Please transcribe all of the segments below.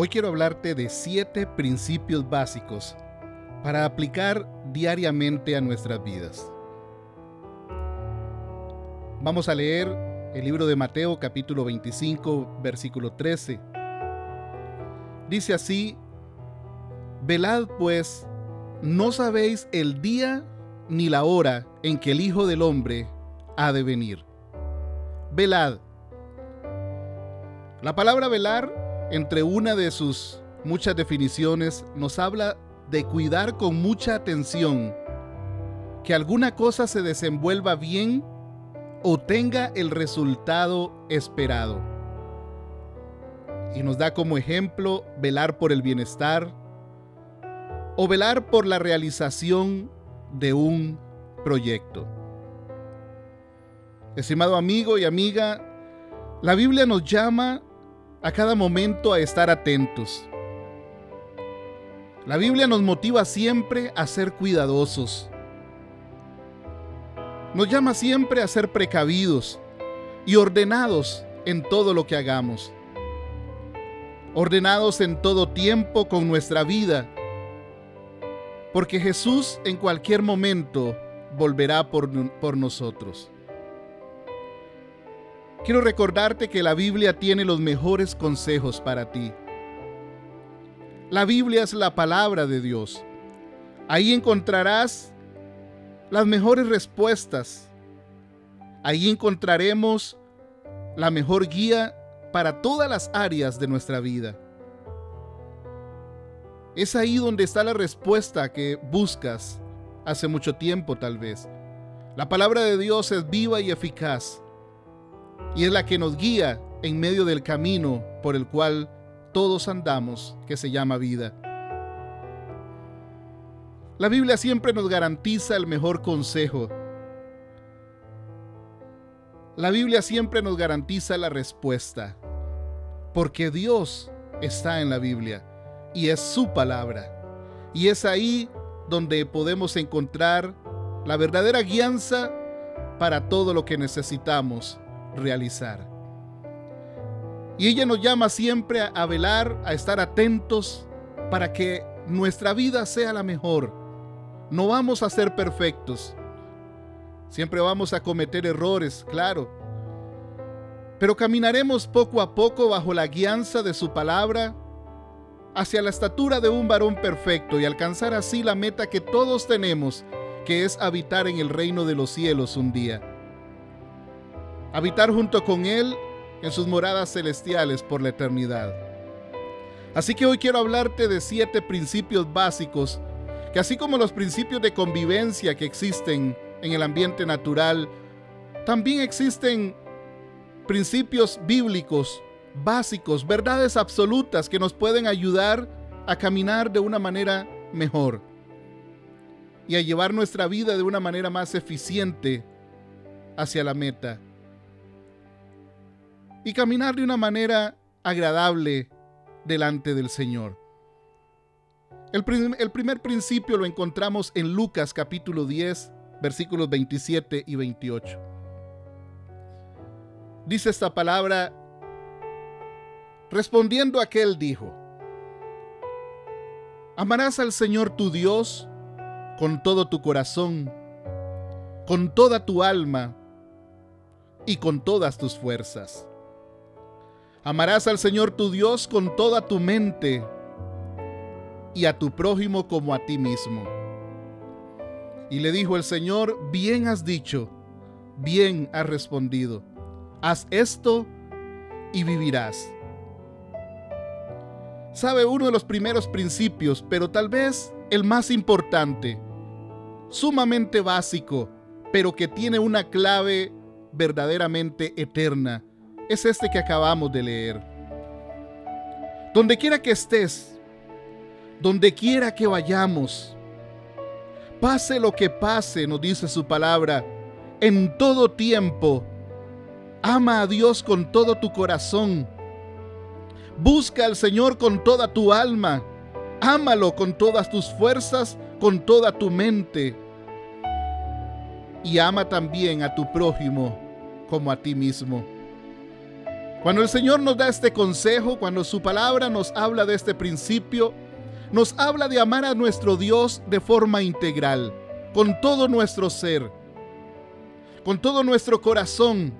Hoy quiero hablarte de siete principios básicos para aplicar diariamente a nuestras vidas. Vamos a leer el libro de Mateo capítulo 25 versículo 13. Dice así, Velad pues, no sabéis el día ni la hora en que el Hijo del Hombre ha de venir. Velad. La palabra velar, entre una de sus muchas definiciones, nos habla de cuidar con mucha atención que alguna cosa se desenvuelva bien o tenga el resultado esperado. Y nos da como ejemplo velar por el bienestar o velar por la realización de un proyecto. Estimado amigo y amiga, la Biblia nos llama a cada momento a estar atentos. La Biblia nos motiva siempre a ser cuidadosos. Nos llama siempre a ser precavidos y ordenados en todo lo que hagamos. Ordenados en todo tiempo con nuestra vida. Porque Jesús en cualquier momento volverá por, por nosotros. Quiero recordarte que la Biblia tiene los mejores consejos para ti. La Biblia es la palabra de Dios. Ahí encontrarás las mejores respuestas. Ahí encontraremos la mejor guía para todas las áreas de nuestra vida. Es ahí donde está la respuesta que buscas hace mucho tiempo tal vez. La palabra de Dios es viva y eficaz y es la que nos guía en medio del camino por el cual todos andamos, que se llama vida. La Biblia siempre nos garantiza el mejor consejo. La Biblia siempre nos garantiza la respuesta, porque Dios está en la Biblia y es su palabra. Y es ahí donde podemos encontrar la verdadera guianza para todo lo que necesitamos realizar. Y ella nos llama siempre a, velar, a estar atentos para que nuestra vida sea la mejor. No vamos a ser perfectos. Siempre vamos a cometer errores, claro. Pero caminaremos poco a poco bajo la guianza de su palabra hacia la estatura de un varón perfecto y alcanzar así la meta que todos tenemos, que es habitar en el reino de los cielos un día habitar junto con Él en sus moradas celestiales por la eternidad. Así que hoy quiero hablarte de siete principios básicos que así como los principios de convivencia que existen en el ambiente natural, también existen principios bíblicos básicos, verdades absolutas que nos pueden ayudar a caminar de una manera mejor y a llevar nuestra vida de una manera más eficiente hacia la meta y caminar de una manera agradable delante del Señor. El, primer principio lo encontramos en Lucas capítulo 10, versículos 27 y 28. Dice esta palabra, respondiendo aquel dijo, amarás al Señor tu Dios con todo tu corazón, con toda tu alma y con todas tus fuerzas. Amarás al Señor tu Dios con toda tu mente y a tu prójimo como a ti mismo. Y le dijo el Señor, bien has dicho, bien has respondido, haz esto y vivirás. Sabe uno de los primeros principios, pero tal vez el más importante, sumamente básico, pero que tiene una clave verdaderamente eterna es este que acabamos de leer. Donde quiera que estés, donde quiera que vayamos, pase lo que pase, nos dice su palabra, en todo tiempo, ama a Dios con todo tu corazón. Busca al Señor con toda tu alma. Ámalo con todas tus fuerzas, con toda tu mente. Y ama también a tu prójimo como a ti mismo. Cuando el Señor nos da este consejo, cuando su palabra nos habla de este principio, nos habla de amar a nuestro Dios de forma integral, con todo nuestro ser, con todo nuestro corazón.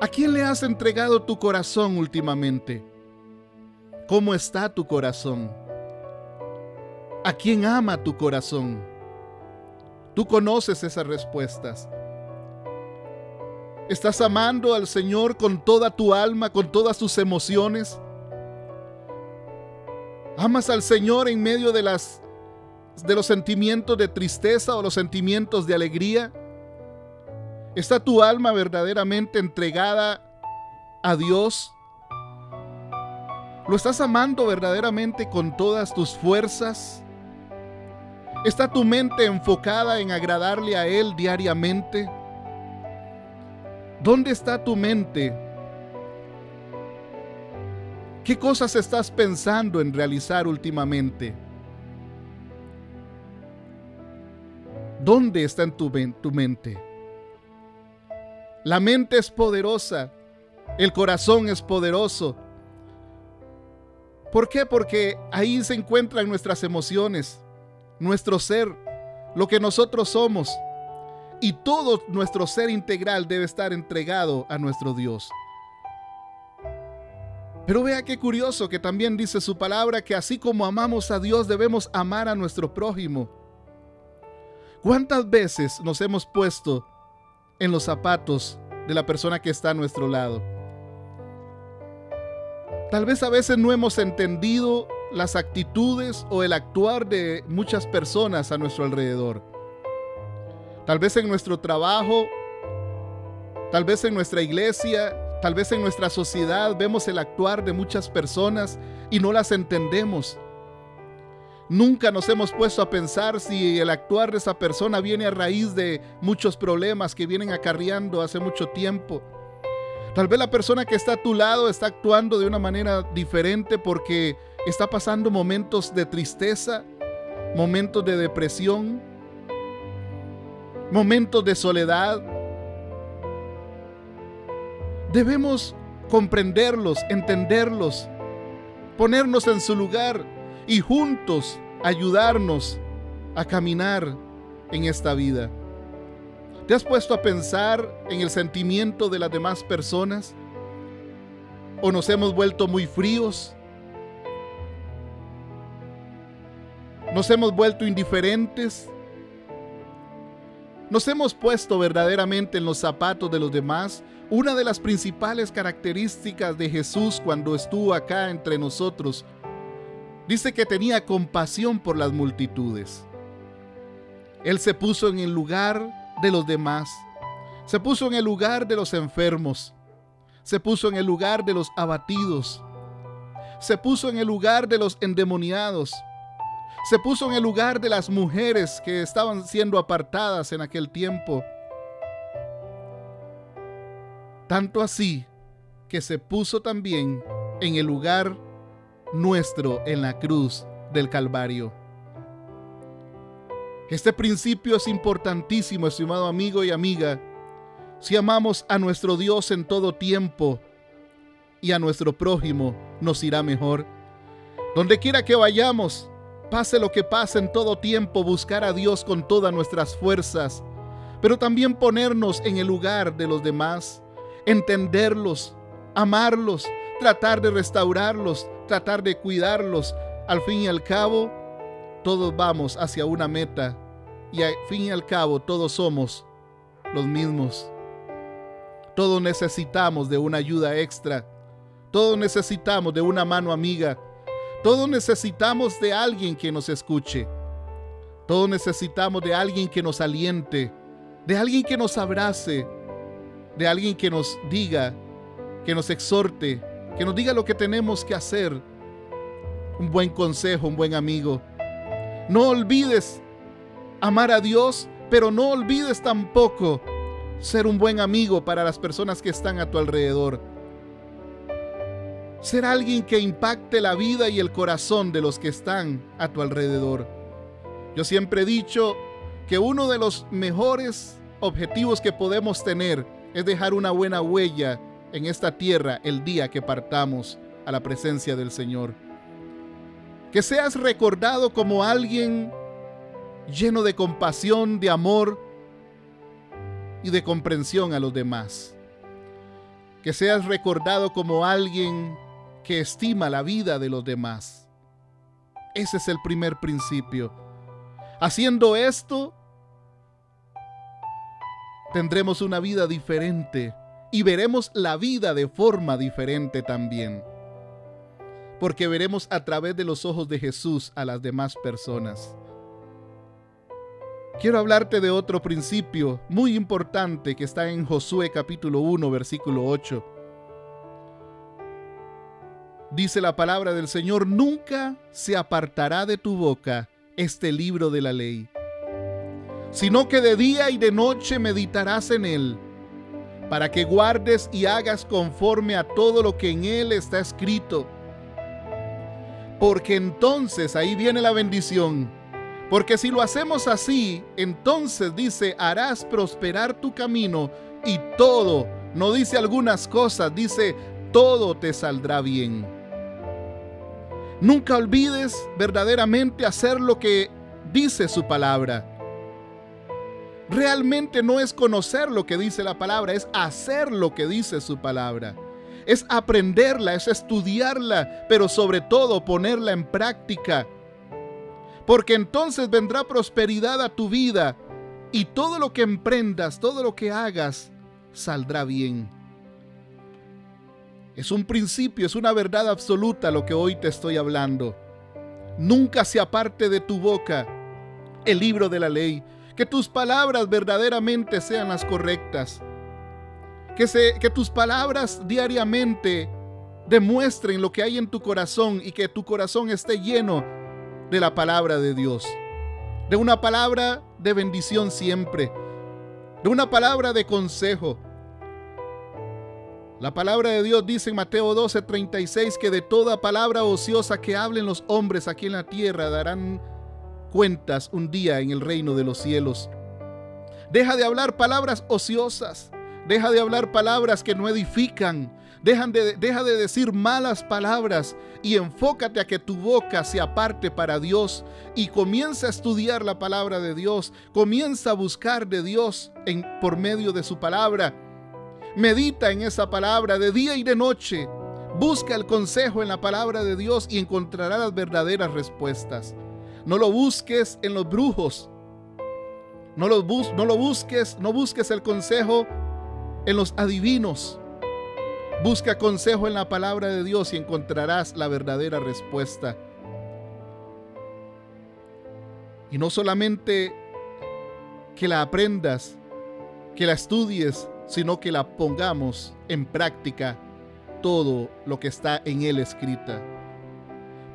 ¿A quién le has entregado tu corazón últimamente? ¿Cómo está tu corazón? ¿A quién ama tu corazón? Tú conoces esas respuestas. ¿Estás amando al Señor con toda tu alma, con todas tus emociones? ¿Amas al Señor en medio de las de los sentimientos de tristeza o los sentimientos de alegría? ¿Está tu alma verdaderamente entregada a Dios? ¿Lo estás amando verdaderamente con todas tus fuerzas? ¿Está tu mente enfocada en agradarle a Él diariamente? ¿Dónde está tu mente? ¿Qué cosas estás pensando en realizar últimamente? ¿Dónde está en tu, tu mente? La mente es poderosa, el corazón es poderoso. ¿Por qué? Porque ahí se encuentran nuestras emociones, nuestro ser, lo que nosotros somos. Y todo nuestro ser integral debe estar entregado a nuestro Dios. Pero vea qué curioso que también dice su palabra que así como amamos a Dios debemos amar a nuestro prójimo. ¿Cuántas veces nos hemos puesto en los zapatos de la persona que está a nuestro lado. Tal vez a veces no hemos entendido las actitudes o el actuar de muchas personas a nuestro alrededor. Tal vez en nuestro trabajo, tal vez en nuestra iglesia, tal vez en nuestra sociedad vemos el actuar de muchas personas y no las entendemos. Nunca nos hemos puesto a pensar si el actuar de esa persona viene a raíz de muchos problemas que vienen acarreando hace mucho tiempo. Tal vez la persona que está a tu lado está actuando de una manera diferente porque está pasando momentos de tristeza, momentos de depresión, momentos de soledad. Debemos comprenderlos, entenderlos, ponernos en su lugar y juntos ayudarnos a caminar en esta vida. ¿Te has puesto a pensar en el sentimiento de las demás personas? ¿O nos hemos vuelto muy fríos? ¿Nos hemos vuelto indiferentes? ¿Nos hemos puesto verdaderamente en los zapatos de los demás? Una de las principales características de Jesús cuando estuvo acá entre nosotros Dice que tenía compasión por las multitudes. Él se puso en el lugar de los demás. Se puso en el lugar de los enfermos. Se puso en el lugar de los abatidos. Se puso en el lugar de los endemoniados. Se puso en el lugar de las mujeres que estaban siendo apartadas en aquel tiempo. Tanto así que se puso también en el lugar nuestro en la cruz del Calvario. Este principio es importantísimo, estimado amigo y amiga. Si amamos a nuestro Dios en todo tiempo y a nuestro prójimo, nos irá mejor. Donde quiera que vayamos, pase lo que pase en todo tiempo, buscar a Dios con todas nuestras fuerzas, pero también ponernos en el lugar de los demás, entenderlos, amarlos, tratar de restaurarlos, tratar de cuidarlos. Al fin y al cabo, todos vamos hacia una meta y al fin y al cabo todos somos los mismos. Todos necesitamos de una ayuda extra. Todos necesitamos de una mano amiga. Todos necesitamos de alguien que nos escuche. Todos necesitamos de alguien que nos aliente, de alguien que nos abrace, de alguien que nos diga, que nos exhorte, que nos diga lo que tenemos que hacer. Un buen consejo, un buen amigo. No olvides amar a Dios, pero no olvides tampoco ser un buen amigo para las personas que están a tu alrededor. Ser alguien que impacte la vida y el corazón de los que están a tu alrededor. Yo siempre he dicho que uno de los mejores objetivos que podemos tener es dejar una buena huella en esta tierra el día que partamos a la presencia del Señor. Que seas recordado como alguien lleno de compasión, de amor y de comprensión a los demás. Que seas recordado como alguien que estima la vida de los demás. Ese es el primer principio. Haciendo esto, tendremos una vida diferente y veremos la vida de forma diferente también. Porque veremos a través de los ojos de Jesús a las demás personas. Quiero hablarte de otro principio muy importante que está en Josué capítulo 1 versículo 8. Dice la palabra del Señor, nunca se apartará de tu boca este libro de la ley, sino que de día y de noche meditarás en él, para que guardes y hagas conforme a todo lo que en él está escrito. Porque entonces ahí viene la bendición porque si lo hacemos así, entonces dice, harás prosperar tu camino y todo, no dice algunas cosas, dice, todo te saldrá bien. Nunca olvides verdaderamente hacer lo que dice su palabra. Realmente no es conocer lo que dice la palabra, es hacer lo que dice su palabra. Es aprenderla, es estudiarla, pero sobre todo ponerla en práctica porque entonces vendrá prosperidad a tu vida y todo lo que emprendas, todo lo que hagas, saldrá bien. Es un principio, es una verdad absoluta lo que hoy te estoy hablando. Nunca se aparte de tu boca el libro de la ley, que tus palabras verdaderamente sean las correctas, que, se, que tus palabras diariamente demuestren lo que hay en tu corazón y que tu corazón esté lleno de la palabra de Dios, de una palabra de bendición siempre, de una palabra de consejo. La palabra de Dios dice en Mateo 12:36 que de toda palabra ociosa que hablen los hombres aquí en la tierra darán cuentas un día en el reino de los cielos. Deja de hablar palabras ociosas, deja de hablar palabras que no edifican, de, deja de decir malas palabras y enfócate a que tu boca se aparte para Dios y comienza a estudiar la palabra de Dios. Comienza a buscar de Dios en, por medio de su palabra. Medita en esa palabra de día y de noche. Busca el consejo en la palabra de Dios y encontrarás las verdaderas respuestas. No lo busques en los brujos. No lo, no lo busques, no busques el consejo en los adivinos. Busca consejo en la palabra de Dios y encontrarás la verdadera respuesta. Y no solamente que la aprendas, que la estudies, sino que la pongamos en práctica todo lo que está en él escrita.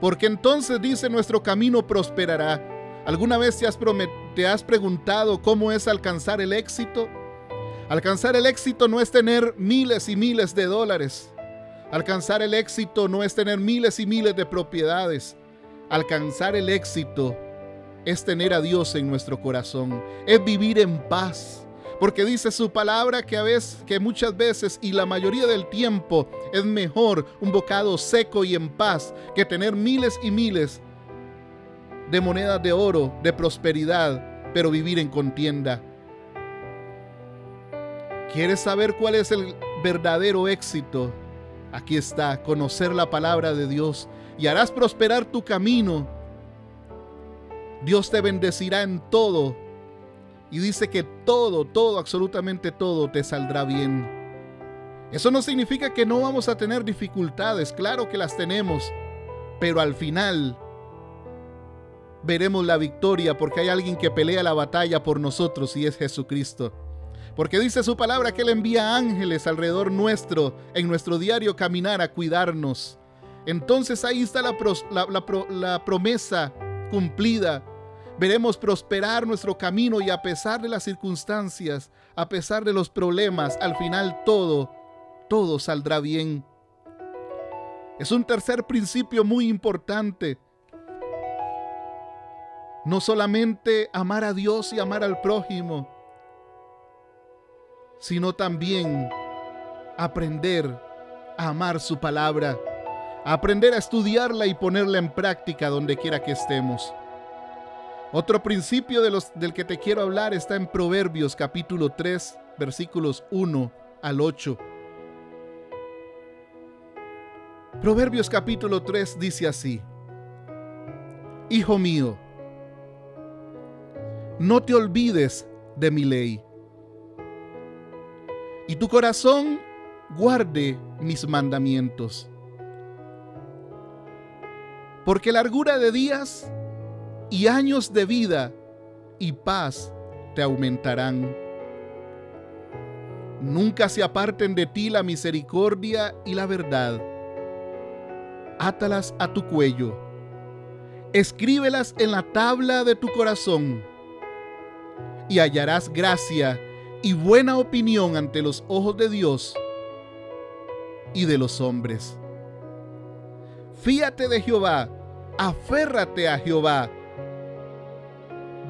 Porque entonces dice nuestro camino prosperará. ¿Alguna vez te has, te has preguntado cómo es alcanzar el éxito? Alcanzar el éxito no es tener miles y miles de dólares. Alcanzar el éxito no es tener miles y miles de propiedades. Alcanzar el éxito es tener a Dios en nuestro corazón, es vivir en paz. Porque dice su palabra que a veces, que muchas veces y la mayoría del tiempo es mejor un bocado seco y en paz que tener miles y miles de monedas de oro, de prosperidad, pero vivir en contienda. ¿Quieres saber cuál es el verdadero éxito? Aquí está, conocer la palabra de Dios y harás prosperar tu camino. Dios te bendecirá en todo. Y dice que todo, todo, absolutamente todo te saldrá bien. Eso no significa que no vamos a tener dificultades, claro que las tenemos, pero al final veremos la victoria porque hay alguien que pelea la batalla por nosotros y es Jesucristo. Porque dice su palabra que Él envía ángeles alrededor nuestro, en nuestro diario caminar a cuidarnos. Entonces ahí está la, la, promesa cumplida. Veremos prosperar nuestro camino y a pesar de las circunstancias, a pesar de los problemas, al final todo, todo saldrá bien. Es un tercer principio muy importante. No solamente amar a Dios y amar al prójimo, sino también aprender a amar su palabra, aprender a estudiarla y ponerla en práctica donde quiera que estemos. Otro principio de los, del que te quiero hablar está en Proverbios capítulo 3, versículos 1 al 8. Proverbios capítulo 3 dice así, Hijo mío, no te olvides de mi ley, y tu corazón guarde mis mandamientos. Porque largura de días y años de vida y paz te aumentarán. Nunca se aparten de ti la misericordia y la verdad. Átalas a tu cuello. Escríbelas en la tabla de tu corazón. Y hallarás gracia y buena opinión ante los ojos de Dios y de los hombres. Fíate de Jehová, aférrate a Jehová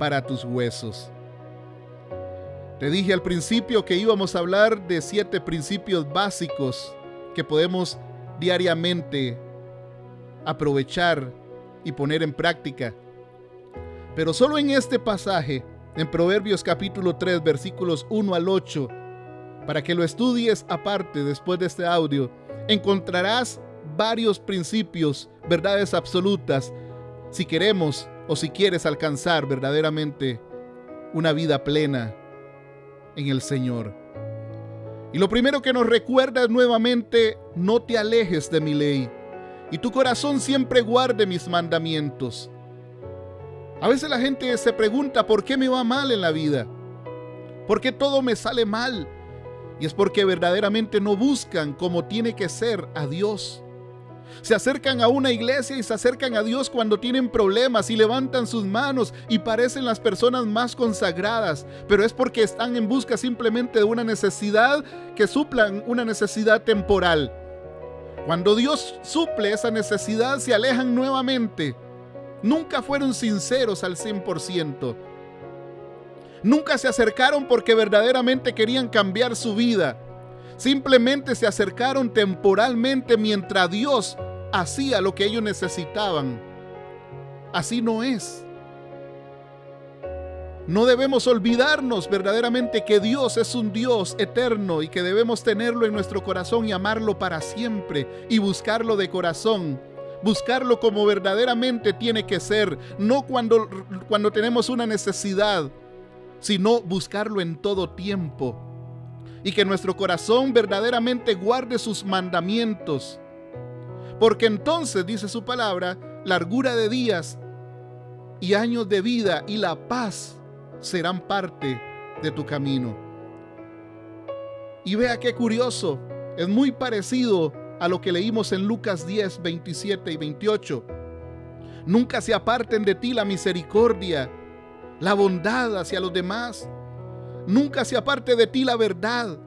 para tus huesos. Te dije al principio que íbamos a hablar de siete principios básicos que podemos diariamente aprovechar y poner en práctica. Pero solo en este pasaje, en Proverbios capítulo 3, versículos 1 al 8, para que lo estudies aparte después de este audio, encontrarás varios principios, verdades absolutas, si queremos o si quieres alcanzar verdaderamente una vida plena en el Señor. Y lo primero que nos recuerda nuevamente, no te alejes de mi ley, y tu corazón siempre guarde mis mandamientos. A veces la gente se pregunta, ¿por qué me va mal en la vida? ¿Por qué todo me sale mal? Y es porque verdaderamente no buscan como tiene que ser a Dios. Se acercan a una iglesia y se acercan a Dios cuando tienen problemas y levantan sus manos y parecen las personas más consagradas, pero es porque están en busca simplemente de una necesidad que suplan una necesidad temporal. Cuando Dios suple esa necesidad se alejan nuevamente. Nunca fueron sinceros al 100%. Nunca se acercaron porque verdaderamente querían cambiar su vida. Simplemente se acercaron temporalmente mientras Dios hacía lo que ellos necesitaban. Así no es. No debemos olvidarnos verdaderamente que Dios es un Dios eterno y que debemos tenerlo en nuestro corazón y amarlo para siempre y buscarlo de corazón. Buscarlo como verdaderamente tiene que ser, no cuando, cuando tenemos una necesidad, sino buscarlo en todo tiempo. Y que nuestro corazón verdaderamente guarde sus mandamientos. Porque entonces, dice su palabra, largura de días y años de vida y la paz serán parte de tu camino. Y vea qué curioso, es muy parecido a lo que leímos en Lucas 10, 27 y 28. Nunca se aparten de ti la misericordia la bondad hacia los demás. Nunca se aparte de ti la verdad.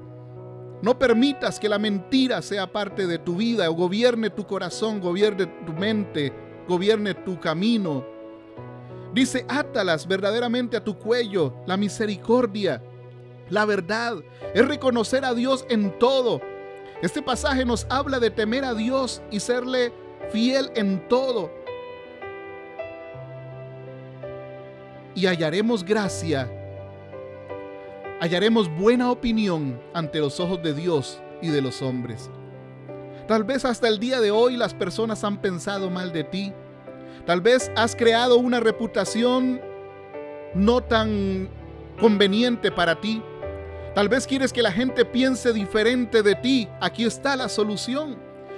No permitas que la mentira sea parte de tu vida o gobierne tu corazón, gobierne tu mente, gobierne tu camino. Dice, átalas verdaderamente a tu cuello, la misericordia, la verdad, es reconocer a Dios en todo. Este pasaje nos habla de temer a Dios y serle fiel en todo. y hallaremos gracia, hallaremos buena opinión ante los ojos de Dios y de los hombres. Tal vez hasta el día de hoy las personas han pensado mal de ti. Tal vez has creado una reputación no tan conveniente para ti. Tal vez quieres que la gente piense diferente de ti. Aquí está la solución.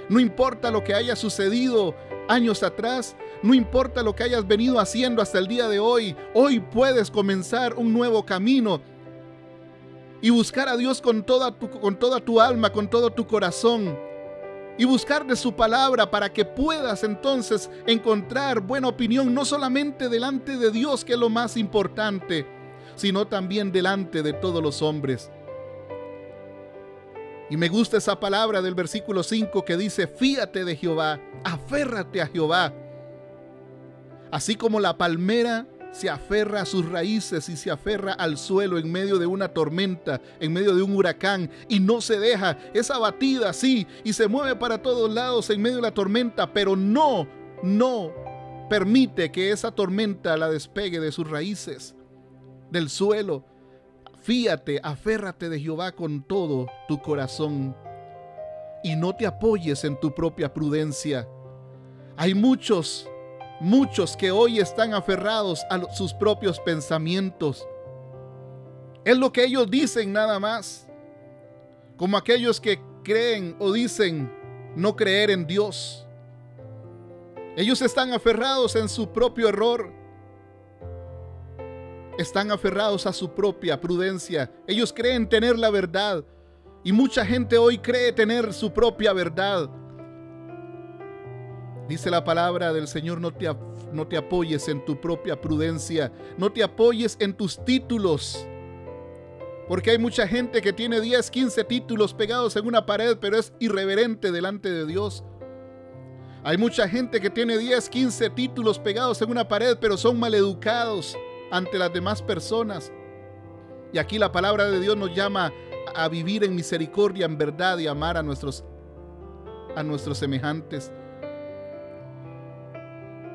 No importa lo que haya sucedido años atrás, no importa lo que hayas venido haciendo hasta el día de hoy, hoy puedes comenzar un nuevo camino y buscar a Dios con toda tu, con toda tu alma, con todo tu corazón y buscar de su palabra para que puedas entonces encontrar buena opinión, no solamente delante de Dios, que es lo más importante, sino también delante de todos los hombres. Y me gusta esa palabra del versículo 5 que dice, fíate de Jehová, aférrate a Jehová. Así como la palmera se aferra a sus raíces y se aferra al suelo en medio de una tormenta, en medio de un huracán y no se deja, es abatida, sí, y se mueve para todos lados en medio de la tormenta, pero no, no permite que esa tormenta la despegue de sus raíces, del suelo. Fíate, aférrate de Jehová con todo tu corazón y no te apoyes en tu propia prudencia. Hay muchos, muchos que hoy están aferrados a sus propios pensamientos. Es lo que ellos dicen nada más. Como aquellos que creen o dicen no creer en Dios. Ellos están aferrados en su propio error están aferrados a su propia prudencia. Ellos creen tener la verdad. Y mucha gente hoy cree tener su propia verdad. Dice la palabra del Señor, no te, no te apoyes en tu propia prudencia, no te apoyes en tus títulos. Porque hay mucha gente que tiene 10, 15 títulos pegados en una pared, pero es irreverente delante de Dios. Hay mucha gente que tiene 10, 15 títulos pegados en una pared, pero son maleducados ante las demás personas. Y aquí la palabra de Dios nos llama a vivir en misericordia, en verdad y amar a nuestros a nuestros semejantes.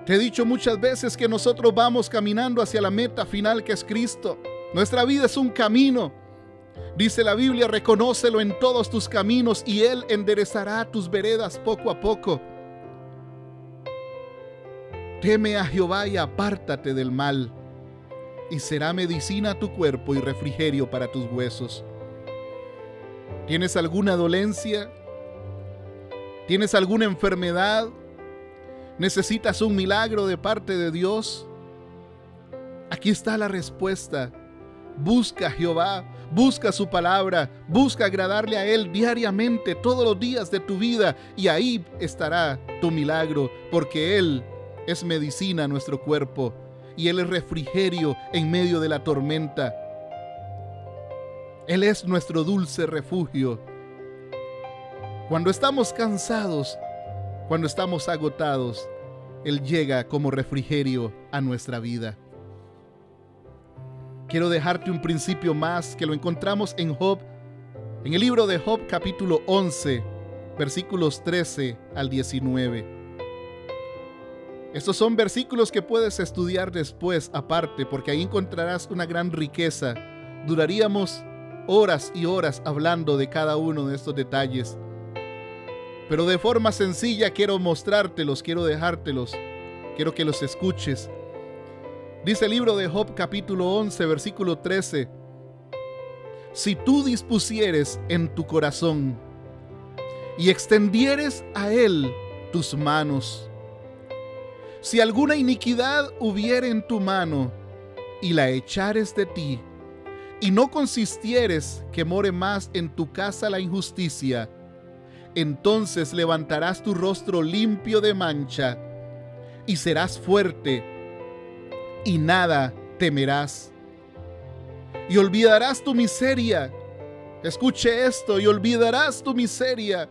Te he dicho muchas veces que nosotros vamos caminando hacia la meta final que es Cristo. Nuestra vida es un camino. Dice la Biblia, reconócelo en todos tus caminos y Él enderezará tus veredas poco a poco. Teme a Jehová y apártate del mal y será medicina a tu cuerpo y refrigerio para tus huesos. ¿Tienes alguna dolencia? ¿Tienes alguna enfermedad? ¿Necesitas un milagro de parte de Dios? Aquí está la respuesta. Busca a Jehová, busca su palabra, busca agradarle a Él diariamente, todos los días de tu vida, y ahí estará tu milagro, porque Él es medicina a nuestro cuerpo y Él es refrigerio en medio de la tormenta. Él es nuestro dulce refugio. Cuando estamos cansados, cuando estamos agotados, Él llega como refrigerio a nuestra vida. Quiero dejarte un principio más que lo encontramos en Job, en el libro de Job capítulo 11, versículos 13 al 19. Estos son versículos que puedes estudiar después aparte porque ahí encontrarás una gran riqueza. Duraríamos horas y horas hablando de cada uno de estos detalles. Pero de forma sencilla quiero mostrártelos, quiero dejártelos, quiero que los escuches. Dice el libro de Job capítulo 11 versículo 13. Si tú dispusieres en tu corazón y extendieres a él tus manos, si alguna iniquidad hubiere en tu mano y la echares de ti, y no consistieres que more más en tu casa la injusticia, entonces levantarás tu rostro limpio de mancha y serás fuerte y nada temerás. Y olvidarás tu miseria. Escuche esto y olvidarás tu miseria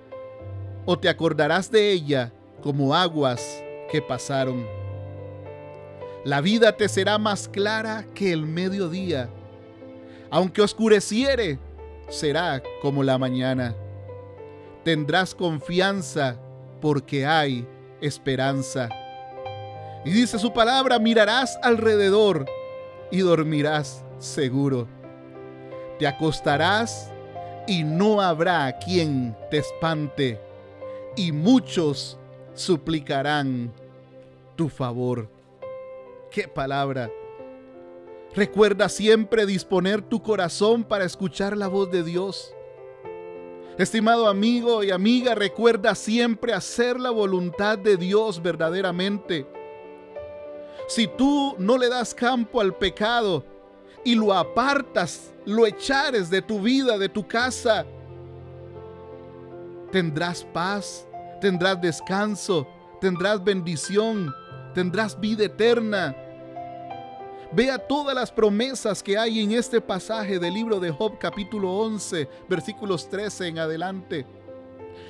o te acordarás de ella como aguas que pasaron. La vida te será más clara que el mediodía. Aunque oscureciere, será como la mañana. Tendrás confianza porque hay esperanza. Y dice su palabra, mirarás alrededor y dormirás seguro. Te acostarás y no habrá quien te espante, y muchos suplicarán tu favor. ¡Qué palabra! Recuerda siempre disponer tu corazón para escuchar la voz de Dios. Estimado amigo y amiga, recuerda siempre hacer la voluntad de Dios verdaderamente. Si tú no le das campo al pecado y lo apartas, lo echares de tu vida, de tu casa, tendrás paz tendrás descanso, tendrás bendición, tendrás vida eterna. Vea todas las promesas que hay en este pasaje del libro de Job capítulo 11, versículos 13 en adelante.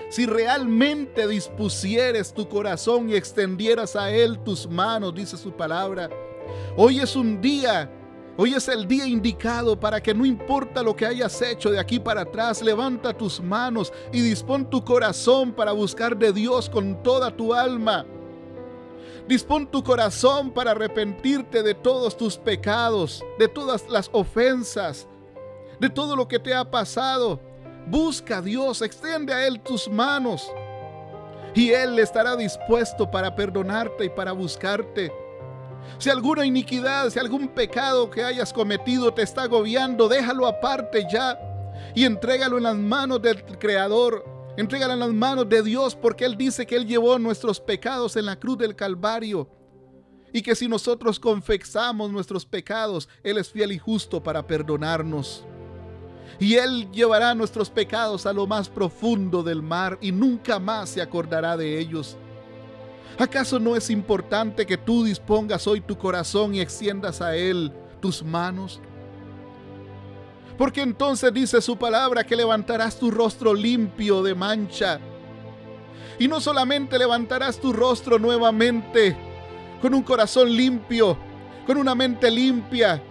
Si realmente dispusieres tu corazón y extendieras a Él tus manos, dice su palabra, hoy es un día Hoy es el día indicado para que no importa lo que hayas hecho de aquí para atrás, levanta tus manos y dispón tu corazón para buscar de Dios con toda tu alma. Dispón tu corazón para arrepentirte de todos tus pecados, de todas las ofensas, de todo lo que te ha pasado. Busca a Dios, extiende a Él tus manos y Él estará dispuesto para perdonarte y para buscarte. Si alguna iniquidad, si algún pecado que hayas cometido te está agobiando, déjalo aparte ya y entrégalo en las manos del Creador. Entrégalo en las manos de Dios porque Él dice que Él llevó nuestros pecados en la cruz del Calvario. Y que si nosotros confesamos nuestros pecados, Él es fiel y justo para perdonarnos. Y Él llevará nuestros pecados a lo más profundo del mar y nunca más se acordará de ellos. ¿Acaso no es importante que tú dispongas hoy tu corazón y extiendas a Él tus manos? Porque entonces dice su palabra que levantarás tu rostro limpio de mancha. Y no solamente levantarás tu rostro nuevamente con un corazón limpio, con una mente limpia,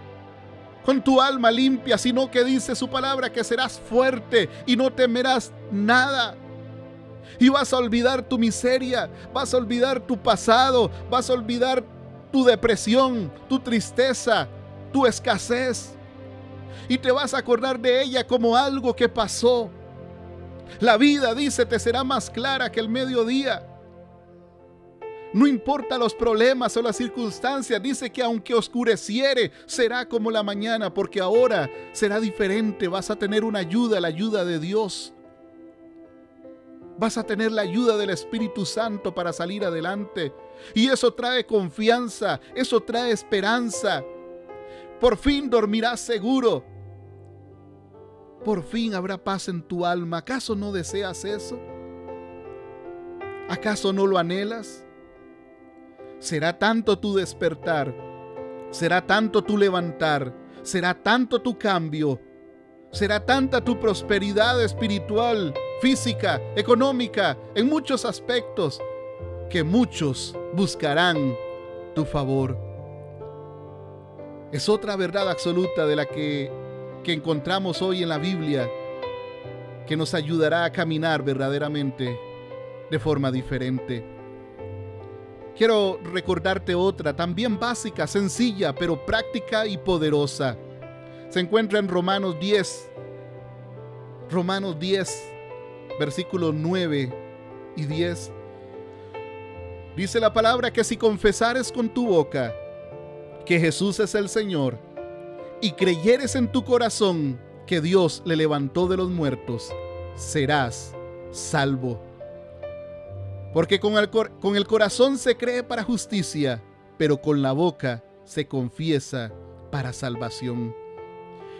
con tu alma limpia, sino que dice su palabra que serás fuerte y no temerás nada. Y vas a olvidar tu miseria, vas a olvidar tu pasado, vas a olvidar tu depresión, tu tristeza, tu escasez. Y te vas a acordar de ella como algo que pasó. La vida, dice, te será más clara que el mediodía. No importa los problemas o las circunstancias, dice que aunque oscureciere, será como la mañana, porque ahora será diferente, vas a tener una ayuda, la ayuda de Dios. Vas a tener la ayuda del Espíritu Santo para salir adelante. Y eso trae confianza, eso trae esperanza. Por fin dormirás seguro. Por fin habrá paz en tu alma. ¿Acaso no deseas eso? ¿Acaso no lo anhelas? Será tanto tu despertar, será tanto tu levantar, será tanto tu cambio, será tanta tu prosperidad espiritual física, económica, en muchos aspectos, que muchos buscarán tu favor. Es otra verdad absoluta de la que, que encontramos hoy en la Biblia que nos ayudará a caminar verdaderamente de forma diferente. Quiero recordarte otra, también básica, sencilla, pero práctica y poderosa. Se encuentra en Romanos 10. Romanos 10, versículos 9 y 10. Dice la palabra que si confesares con tu boca que Jesús es el Señor y creyeres en tu corazón que Dios le levantó de los muertos, serás salvo. Porque con el, corazón se cree para justicia, pero con la boca se confiesa para salvación.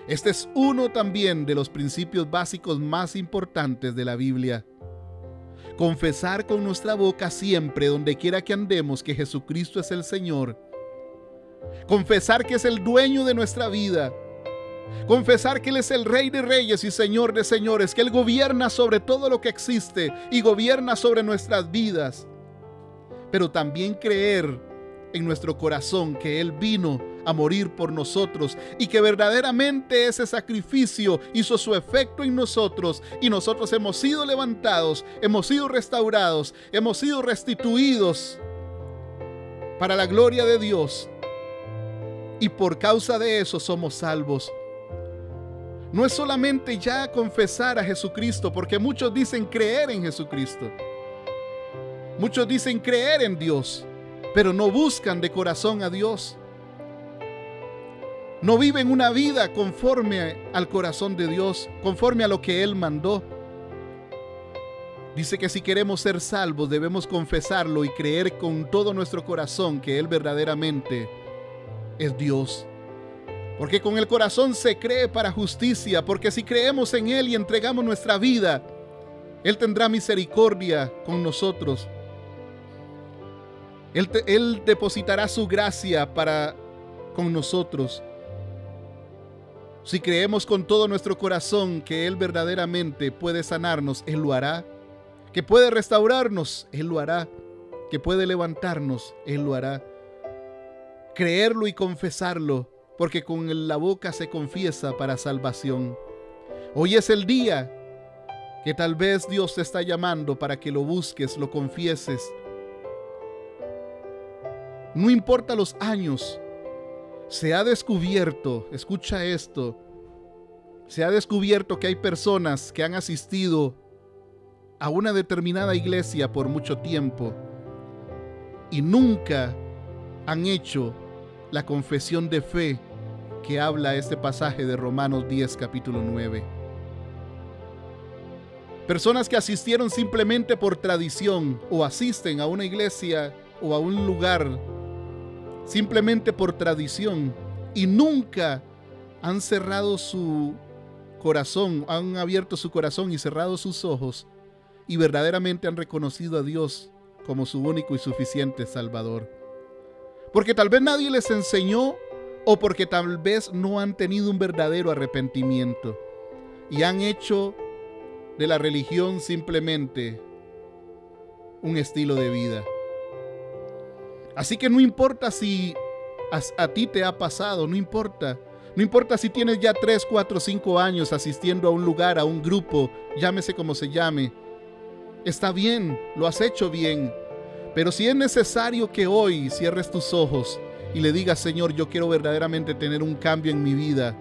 Este es uno también de los principios básicos más importantes de la Biblia. Confesar con nuestra boca siempre, donde quiera que andemos, que Jesucristo es el Señor. Confesar que es el dueño de nuestra vida. Confesar que Él es el Rey de Reyes y Señor de Señores, que Él gobierna sobre todo lo que existe y gobierna sobre nuestras vidas. Pero también creer en nuestro corazón que Él vino a morir por nosotros y que verdaderamente ese sacrificio hizo su efecto en nosotros y nosotros hemos sido levantados, hemos sido restaurados, hemos sido restituidos para la gloria de Dios y por causa de eso somos salvos. No es solamente ya confesar a Jesucristo, porque muchos dicen creer en Jesucristo. Muchos dicen creer en Dios, pero no buscan de corazón a Dios. No viven una vida conforme al corazón de Dios, conforme a lo que Él mandó. Dice que si queremos ser salvos debemos confesarlo y creer con todo nuestro corazón que Él verdaderamente es Dios. Porque con el corazón se cree para justicia, porque si creemos en Él y entregamos nuestra vida, Él tendrá misericordia con nosotros. Él, Él depositará su gracia para con nosotros. Si creemos con todo nuestro corazón que Él verdaderamente puede sanarnos, Él lo hará. Que puede restaurarnos, Él lo hará. Que puede levantarnos, Él lo hará. Creerlo y confesarlo, porque con la boca se confiesa para salvación. Hoy es el día que tal vez Dios te está llamando para que lo busques, lo confieses. No importa los años, se ha descubierto, escucha esto, se ha descubierto que hay personas que han asistido a una determinada iglesia por mucho tiempo y nunca han hecho la confesión de fe que habla este pasaje de Romanos 10 capítulo 9. Personas que asistieron simplemente por tradición o asisten a una iglesia o a un lugar simplemente por tradición y nunca han cerrado su corazón, han abierto su corazón y cerrado sus ojos y verdaderamente han reconocido a Dios como su único y suficiente Salvador. Porque tal vez nadie les enseñó o porque tal vez no han tenido un verdadero arrepentimiento y han hecho de la religión simplemente un estilo de vida. Así que no importa si a, ti te ha pasado, no importa. No importa si tienes ya 3, 4, 5 años asistiendo a un lugar, a un grupo, llámese como se llame. Está bien, lo has hecho bien. Pero si es necesario que hoy cierres tus ojos y le digas, Señor, yo quiero verdaderamente tener un cambio en mi vida.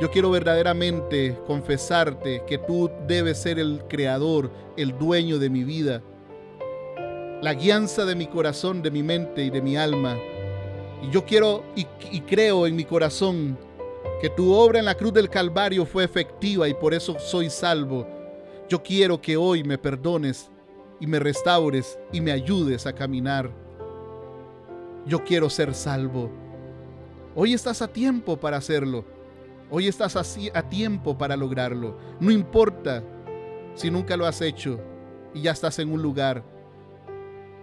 Yo quiero verdaderamente confesarte que tú debes ser el creador, el dueño de mi vida la guianza de mi corazón, de mi mente y de mi alma. Y yo quiero y, creo en mi corazón que tu obra en la cruz del Calvario fue efectiva y por eso soy salvo. Yo quiero que hoy me perdones y me restaures y me ayudes a caminar. Yo quiero ser salvo. Hoy estás a tiempo para hacerlo. Hoy estás así a tiempo para lograrlo. No importa si nunca lo has hecho y ya estás en un lugar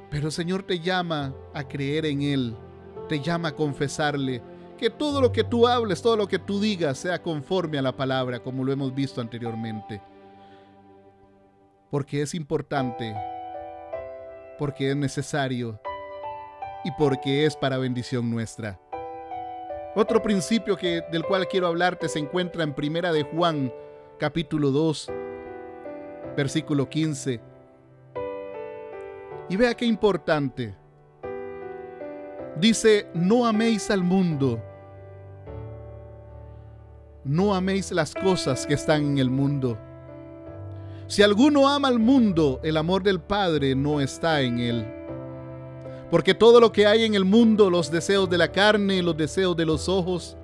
pero el Señor te llama a creer en Él, te llama a confesarle, que todo lo que tú hables, todo lo que tú digas sea conforme a la palabra, como lo hemos visto anteriormente. Porque es importante, porque es necesario y porque es para bendición nuestra. Otro principio que, del cual quiero hablarte se encuentra en Primera de Juan, capítulo 2, versículo 15 y vea qué importante. Dice, no améis al mundo. No améis las cosas que están en el mundo. Si alguno ama al mundo, el amor del Padre no está en él. Porque todo lo que hay en el mundo, los deseos de la carne, los deseos de los ojos,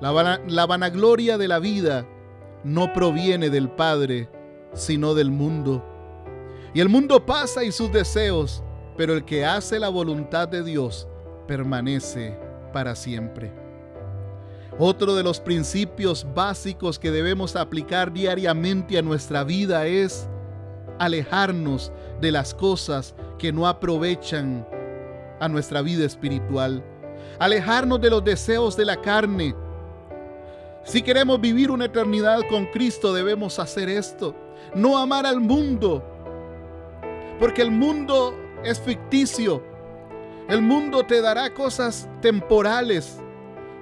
la, la vanagloria de la vida, no proviene del Padre, sino del mundo. Y el mundo pasa y sus deseos, pero el que hace la voluntad de Dios permanece para siempre. Otro de los principios básicos que debemos aplicar diariamente a nuestra vida es alejarnos de las cosas que no aprovechan a nuestra vida espiritual. Alejarnos de los deseos de la carne. Si queremos vivir una eternidad con Cristo debemos hacer esto. No amar al mundo, porque el mundo es ficticio. El mundo te dará cosas temporales,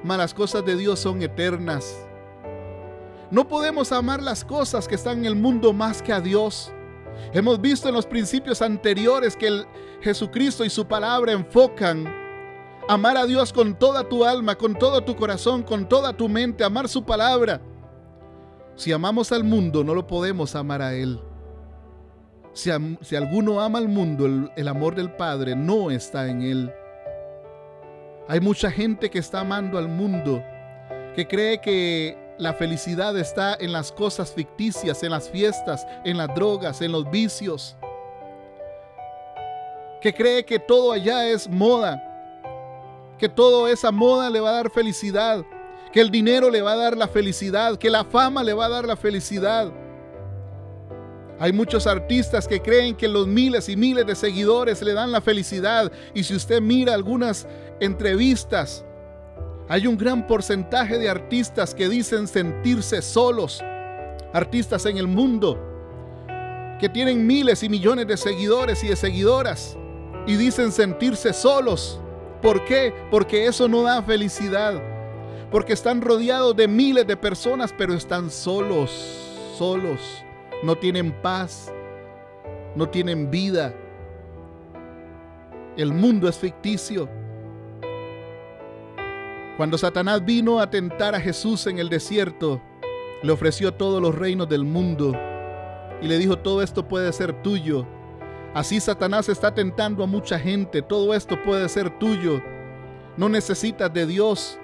las cosas de Dios son eternas. No podemos amar las cosas que están en el mundo más que a Dios. Hemos visto en los principios anteriores que el Jesucristo y su palabra enfocan amar a Dios con toda tu alma, con todo tu corazón, con toda tu mente, amar su palabra. Si amamos al mundo, no lo podemos amar a Él. Si, alguno ama al mundo, el, amor del Padre no está en él. Hay mucha gente que está amando al mundo, que cree que la felicidad está en las cosas ficticias, en las fiestas, en las drogas, en los vicios. Que cree que todo allá es moda, que toda esa moda le va a dar felicidad, que el dinero le va a dar la felicidad, que la fama le va a dar la felicidad. Hay muchos artistas que creen que los miles y miles de seguidores le dan la felicidad. Y si usted mira algunas entrevistas, hay un gran porcentaje de artistas que dicen sentirse solos. Artistas en el mundo que tienen miles y millones de seguidores y de seguidoras y dicen sentirse solos. ¿Por qué? Porque eso no da felicidad. Porque están rodeados de miles de personas, pero están solos, solos no tienen paz, no tienen vida. El mundo es ficticio. Cuando Satanás vino a tentar a Jesús en el desierto, le ofreció todos los reinos del mundo y le dijo, todo esto puede ser tuyo. Así Satanás está tentando a mucha gente, todo esto puede ser tuyo. No necesitas de Dios,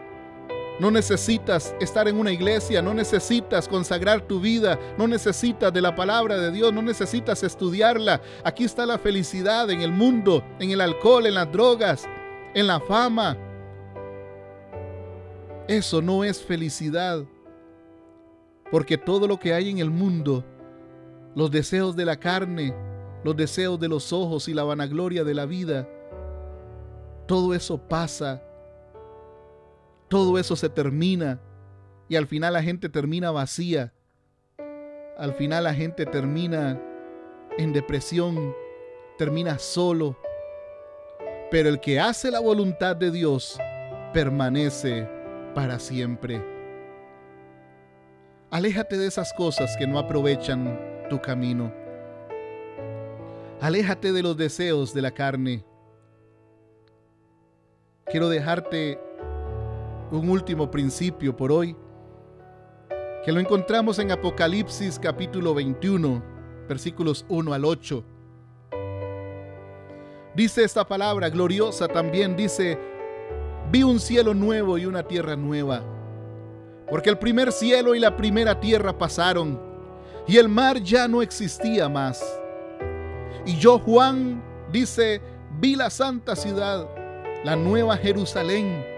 no necesitas estar en una iglesia, no necesitas consagrar tu vida, no necesitas de la palabra de Dios, no necesitas estudiarla. Aquí está la felicidad en el mundo, en el alcohol, en las drogas, en la fama. Eso no es felicidad, porque todo lo que hay en el mundo, los deseos de la carne, los deseos de los ojos y la vanagloria de la vida, todo eso pasa todo eso se termina y al final la gente termina vacía. Al final la gente termina en depresión, termina solo. Pero el que hace la voluntad de Dios permanece para siempre. Aléjate de esas cosas que no aprovechan tu camino. Aléjate de los deseos de la carne. Quiero dejarte un último principio por hoy, que lo encontramos en Apocalipsis capítulo 21, versículos 1 al 8. Dice esta palabra gloriosa también, dice, vi un cielo nuevo y una tierra nueva, porque el primer cielo y la primera tierra pasaron, y el mar ya no existía más. Y yo, Juan, dice, vi la santa ciudad, la nueva Jerusalén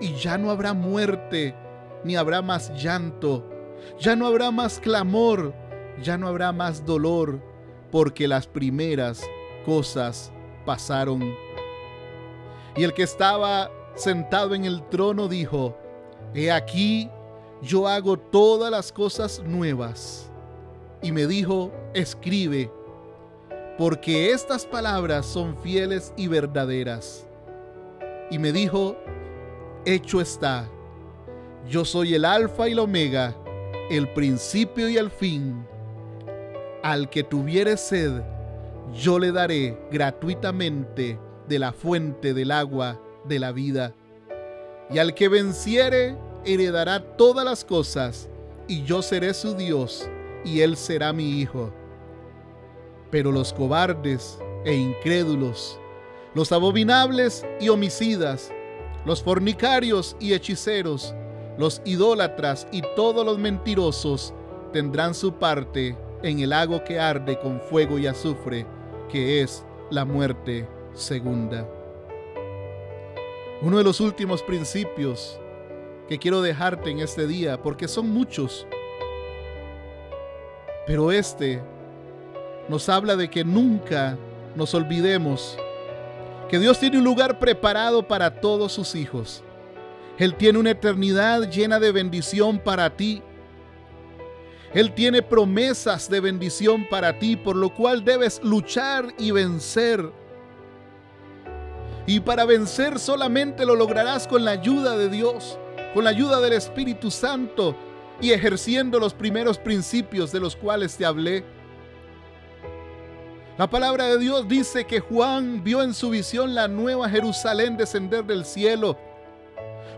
y ya no habrá muerte, ni habrá más llanto, ya no habrá más clamor, ya no habrá más dolor, porque las primeras cosas pasaron. Y el que estaba sentado en el trono dijo, He aquí, yo hago todas las cosas nuevas. Y me dijo, escribe, porque estas palabras son fieles y verdaderas. Y me dijo, hecho está. Yo soy el alfa y el omega, el principio y el fin. Al que tuviere sed, yo le daré gratuitamente de la fuente del agua de la vida. Y al que venciere, heredará todas las cosas, y yo seré su Dios, y él será mi hijo. Pero los cobardes e incrédulos, los abominables y homicidas, los fornicarios y hechiceros, los idólatras y todos los mentirosos tendrán su parte en el lago que arde con fuego y azufre, que es la muerte segunda. Uno de los últimos principios que quiero dejarte en este día, porque son muchos, pero este nos habla de que nunca nos olvidemos que Dios tiene un lugar preparado para todos sus hijos. Él tiene una eternidad llena de bendición para ti. Él tiene promesas de bendición para ti, por lo cual debes luchar y vencer. Y para vencer solamente lo lograrás con la ayuda de Dios, con la ayuda del Espíritu Santo y ejerciendo los primeros principios de los cuales te hablé. La palabra de Dios dice que Juan vio en su visión la nueva Jerusalén descender del cielo,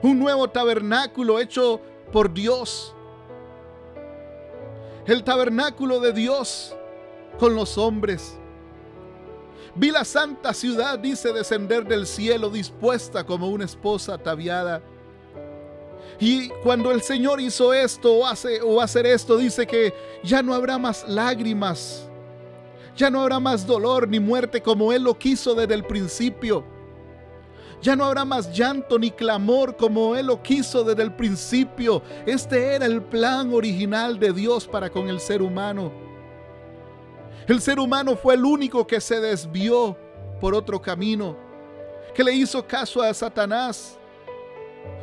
un nuevo tabernáculo hecho por Dios. El tabernáculo de Dios con los hombres. Vi la santa ciudad, dice, descender del cielo dispuesta como una esposa ataviada. Y cuando el Señor hizo esto o hace o hacer esto, dice que ya no habrá más lágrimas, ya no habrá más dolor ni muerte como Él lo quiso desde el principio. Ya no habrá más llanto ni clamor como Él lo quiso desde el principio. Este era el plan original de Dios para con el ser humano. El ser humano fue el único que se desvió por otro camino, que le hizo caso a Satanás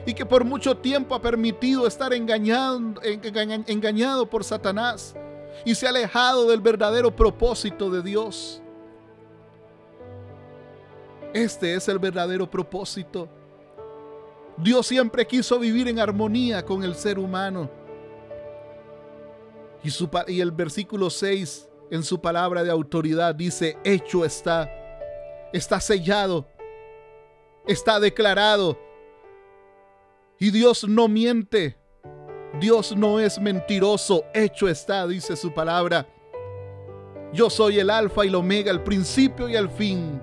y que por mucho tiempo ha permitido estar engañado, engañado por Satanás y se ha alejado del verdadero propósito de Dios. Este es el verdadero propósito. Dios siempre quiso vivir en armonía con el ser humano. Y, y, el versículo 6 en su palabra de autoridad dice, hecho está, está sellado, está declarado. Y Dios no miente, Dios no es mentiroso, hecho está, dice su palabra. Yo soy el alfa y el omega, el principio y el fin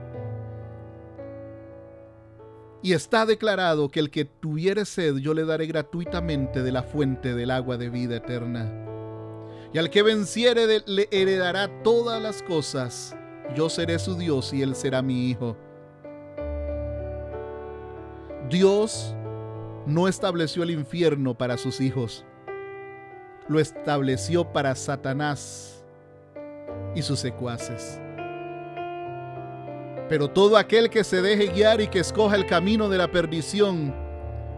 y está declarado que el que tuviere sed yo le daré gratuitamente de la fuente del agua de vida eterna. Y al que venciere le heredará todas las cosas. Yo seré su Dios y él será mi hijo. Dios no estableció el infierno para sus hijos. Lo estableció para Satanás y sus secuaces. Pero todo aquel que se deje guiar y que escoja el camino de la perdición,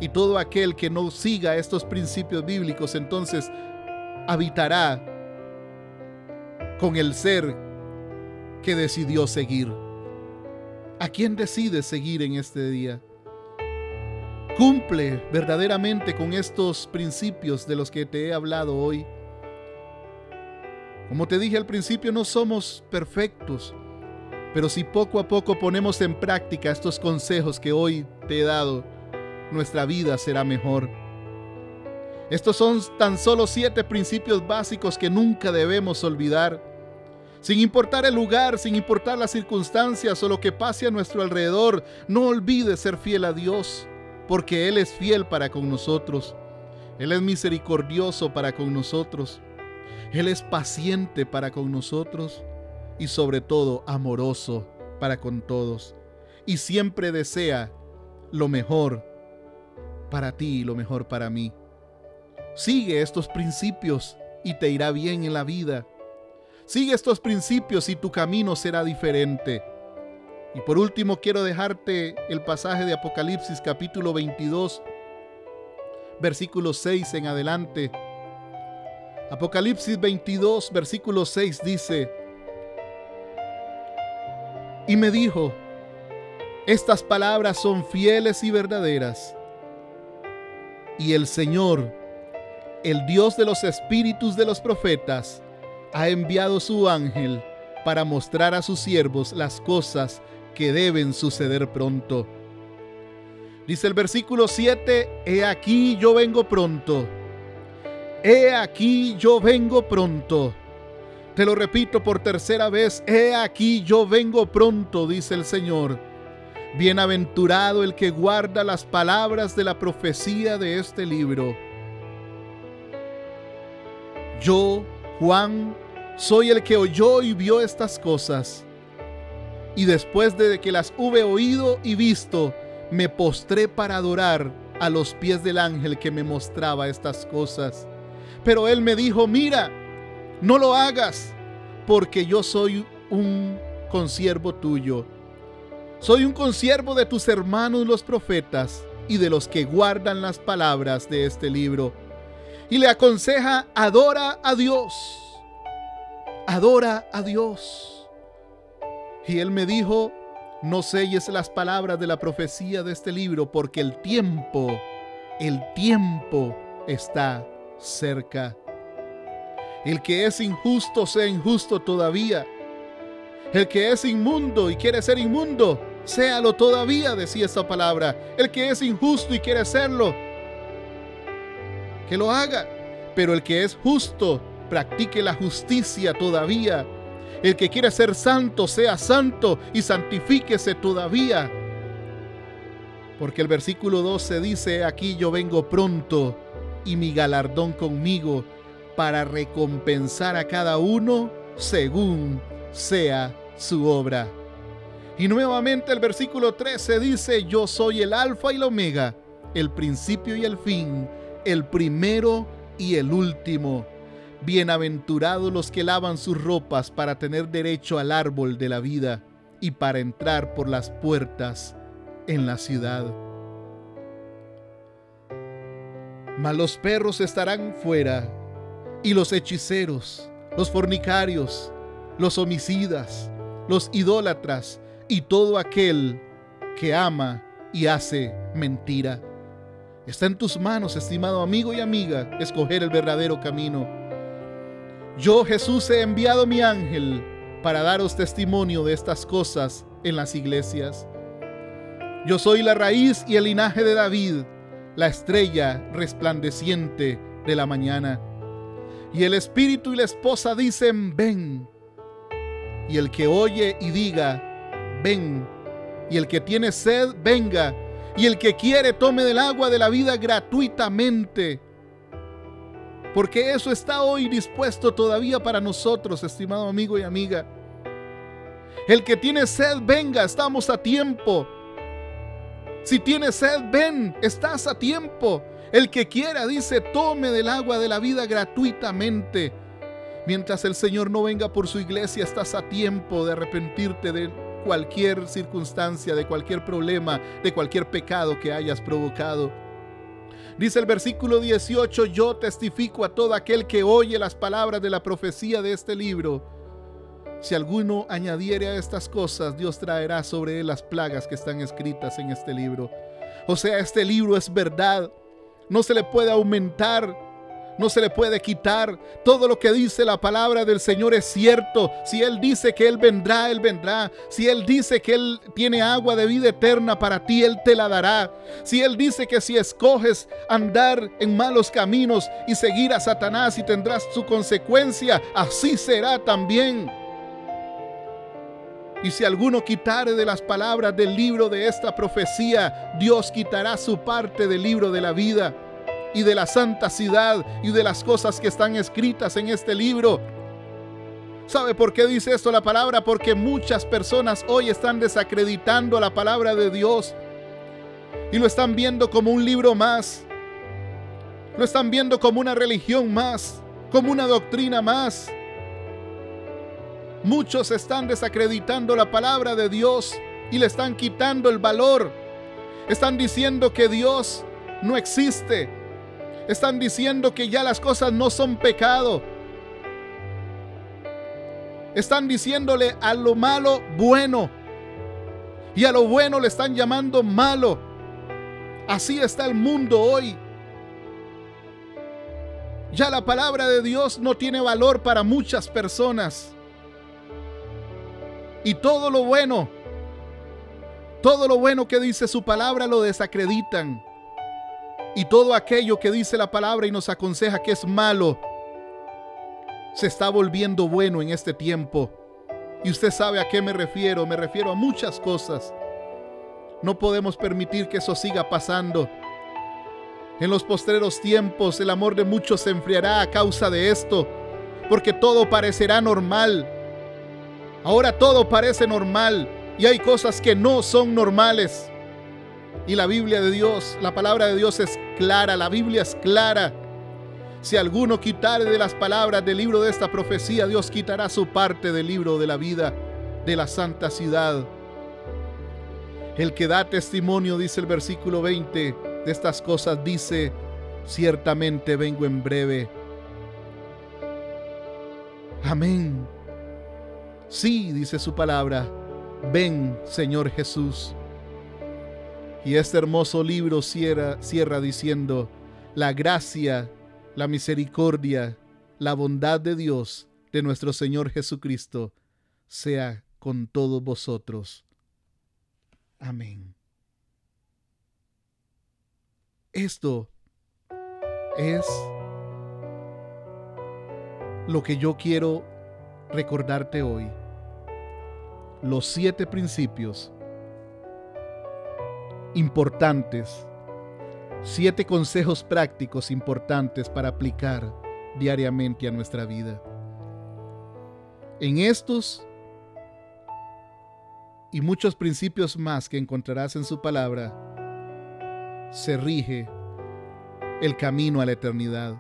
y todo aquel que no siga estos principios bíblicos, entonces habitará con el ser que decidió seguir. ¿A quién decide seguir en este día? Cumple verdaderamente con estos principios de los que te he hablado hoy. Como te dije al principio, no somos perfectos pero si poco a poco ponemos en práctica estos consejos que hoy te he dado, nuestra vida será mejor. Estos son tan solo siete principios básicos que nunca debemos olvidar. Sin importar el lugar, sin importar las circunstancias o lo que pase a nuestro alrededor, no olvides ser fiel a Dios, porque Él es fiel para con nosotros. Él es misericordioso para con nosotros. Él es paciente para con nosotros y sobre todo amoroso para con todos. Y siempre desea lo mejor para ti y lo mejor para mí. Sigue estos principios y te irá bien en la vida. Sigue estos principios y tu camino será diferente. Y por último quiero dejarte el pasaje de Apocalipsis capítulo 22, versículo 6 en adelante. Apocalipsis 22, versículo 6 dice, y me dijo, estas palabras son fieles y verdaderas. Y el Señor, el Dios de los espíritus de los profetas, ha enviado su ángel para mostrar a sus siervos las cosas que deben suceder pronto. Dice el versículo 7, He aquí yo vengo pronto. He aquí yo vengo pronto. Te lo repito por tercera vez, he aquí yo vengo pronto, dice el Señor. Bienaventurado el que guarda las palabras de la profecía de este libro. Yo, Juan, soy el que oyó y vio estas cosas. Y después de que las hube oído y visto, me postré para adorar a los pies del ángel que me mostraba estas cosas. Pero él me dijo, mira, no lo hagas, porque yo soy un consiervo tuyo. Soy un consiervo de tus hermanos los profetas y de los que guardan las palabras de este libro. Y le aconseja, adora a Dios. Adora a Dios. Y él me dijo, no selles las palabras de la profecía de este libro, porque el tiempo, el tiempo está cerca. El que es injusto sea injusto todavía. El que es inmundo y quiere ser inmundo, séalo todavía, decía esta palabra. El que es injusto y quiere serlo, que lo haga. Pero el que es justo, practique la justicia todavía. El que quiere ser santo, sea santo y santifíquese todavía. Porque el versículo 12 dice, aquí yo vengo pronto y mi galardón conmigo para recompensar a cada uno según sea su obra. Y nuevamente el versículo 13 dice, yo soy el alfa y la omega, el principio y el fin, el primero y el último. Bienaventurados los que lavan sus ropas para tener derecho al árbol de la vida y para entrar por las puertas en la ciudad. Mas los perros estarán fuera, y los hechiceros, los fornicarios, los homicidas, los idólatras y todo aquel que ama y hace mentira. Está en tus manos, estimado amigo y amiga, escoger el verdadero camino. Yo, Jesús, he enviado mi ángel para daros testimonio de estas cosas en las iglesias. Yo soy la raíz y el linaje de David la estrella resplandeciente de la mañana. Y el espíritu y la esposa dicen, ven. Y el que oye y diga, ven. Y el que tiene sed, venga. Y el que quiere, tome del agua de la vida gratuitamente. Porque eso está hoy dispuesto todavía para nosotros, estimado amigo y amiga. El que tiene sed, venga, estamos a tiempo. Si tienes sed, ven, estás a tiempo. El que quiera, dice, tome del agua de la vida gratuitamente. Mientras el Señor no venga por su iglesia, estás a tiempo de arrepentirte de cualquier circunstancia, de cualquier problema, de cualquier pecado que hayas provocado. Dice el versículo 18, yo testifico a todo aquel que oye las palabras de la profecía de este libro si alguno añadiere a estas cosas, Dios traerá sobre él las plagas que están escritas en este libro. O sea, este libro es verdad. No se le puede aumentar, no se le puede quitar. Todo lo que dice la palabra del Señor es cierto. Si Él dice que Él vendrá, Él vendrá. Si Él dice que Él tiene agua de vida eterna para ti, Él te la dará. Si Él dice que si escoges andar en malos caminos y seguir a Satanás y tendrás su consecuencia, así será también. Y si alguno quitare de las palabras del libro de esta profecía, Dios quitará su parte del libro de la vida y de la santa ciudad y de las cosas que están escritas en este libro. ¿Sabe por qué dice esto la palabra? Porque muchas personas hoy están desacreditando la palabra de Dios y lo están viendo como un libro más. Lo están viendo como una religión más, como una doctrina más. Muchos están desacreditando la palabra de Dios y le están quitando el valor. Están diciendo que Dios no existe. Están diciendo que ya las cosas no son pecado. Están diciéndole a lo malo bueno. Y a lo bueno le están llamando malo. Así está el mundo hoy. Ya la palabra de Dios no tiene valor para muchas personas. Y todo lo bueno, todo lo bueno que dice su palabra lo desacreditan. Y todo aquello que dice la palabra y nos aconseja que es malo, se está volviendo bueno en este tiempo. Y usted sabe a qué me refiero. Me refiero a muchas cosas. No podemos permitir que eso siga pasando. En los postreros tiempos el amor de muchos se enfriará a causa de esto, porque todo parecerá normal. Ahora todo parece normal y hay cosas que no son normales. Y la Biblia de Dios, la palabra de Dios es clara, la Biblia es clara. Si alguno quitare de las palabras del libro de esta profecía, Dios quitará su parte del libro de la vida de la santa ciudad. El que da testimonio, dice el versículo 20, de estas cosas, dice, ciertamente vengo en breve. Amén. Sí, dice su palabra, ven Señor Jesús. Y este hermoso libro cierra, cierra diciendo, la gracia, la misericordia, la bondad de Dios, de nuestro Señor Jesucristo, sea con todos vosotros. Amén. Esto es lo que yo quiero recordarte hoy los siete principios importantes, siete consejos prácticos importantes para aplicar diariamente a nuestra vida. En estos y muchos principios más que encontrarás en su palabra, se rige el camino a la eternidad.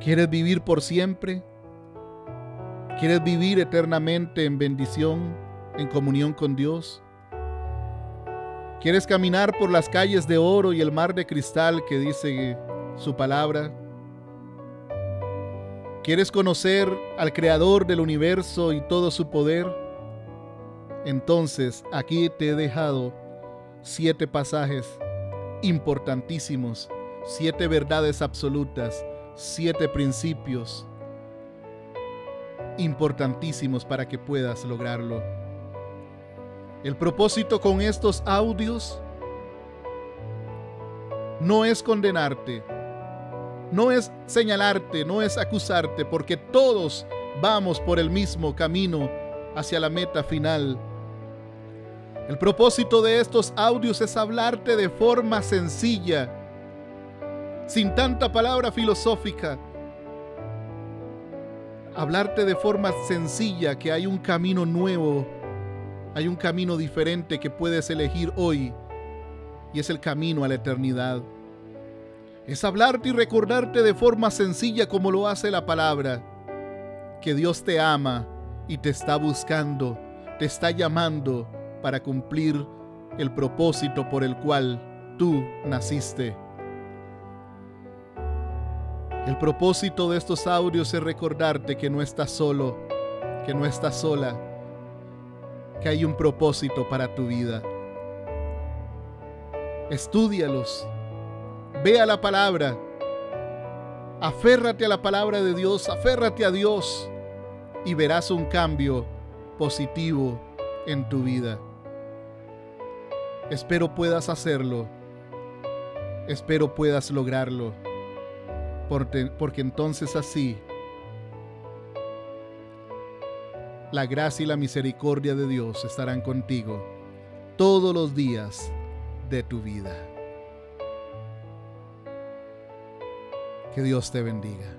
¿Quieres vivir por siempre? ¿Quieres vivir eternamente en bendición, en comunión con Dios? ¿Quieres caminar por las calles de oro y el mar de cristal que dice su palabra? ¿Quieres conocer al Creador del universo y todo su poder? Entonces aquí te he dejado siete pasajes importantísimos, siete verdades absolutas, siete principios importantísimos para que puedas lograrlo. El propósito con estos audios no es condenarte, no es señalarte, no es acusarte, porque todos vamos por el mismo camino hacia la meta final. El propósito de estos audios es hablarte de forma sencilla, sin tanta palabra filosófica. Hablarte de forma sencilla que hay un camino nuevo, hay un camino diferente que puedes elegir hoy y es el camino a la eternidad es hablarte y recordarte de forma sencilla como lo hace la palabra, que Dios te ama y te está buscando, te está llamando para cumplir el propósito por el cual tú naciste. El propósito de estos audios es recordarte que no estás solo, que no estás sola, que hay un propósito para tu vida. Estúdialos, Ve a la palabra. Aférrate a la palabra de Dios, aférrate a Dios y verás un cambio positivo en tu vida. Espero puedas hacerlo. Espero puedas lograrlo. Porque, porque entonces así la gracia y la misericordia de Dios estarán contigo todos los días de tu vida. Que Dios te bendiga.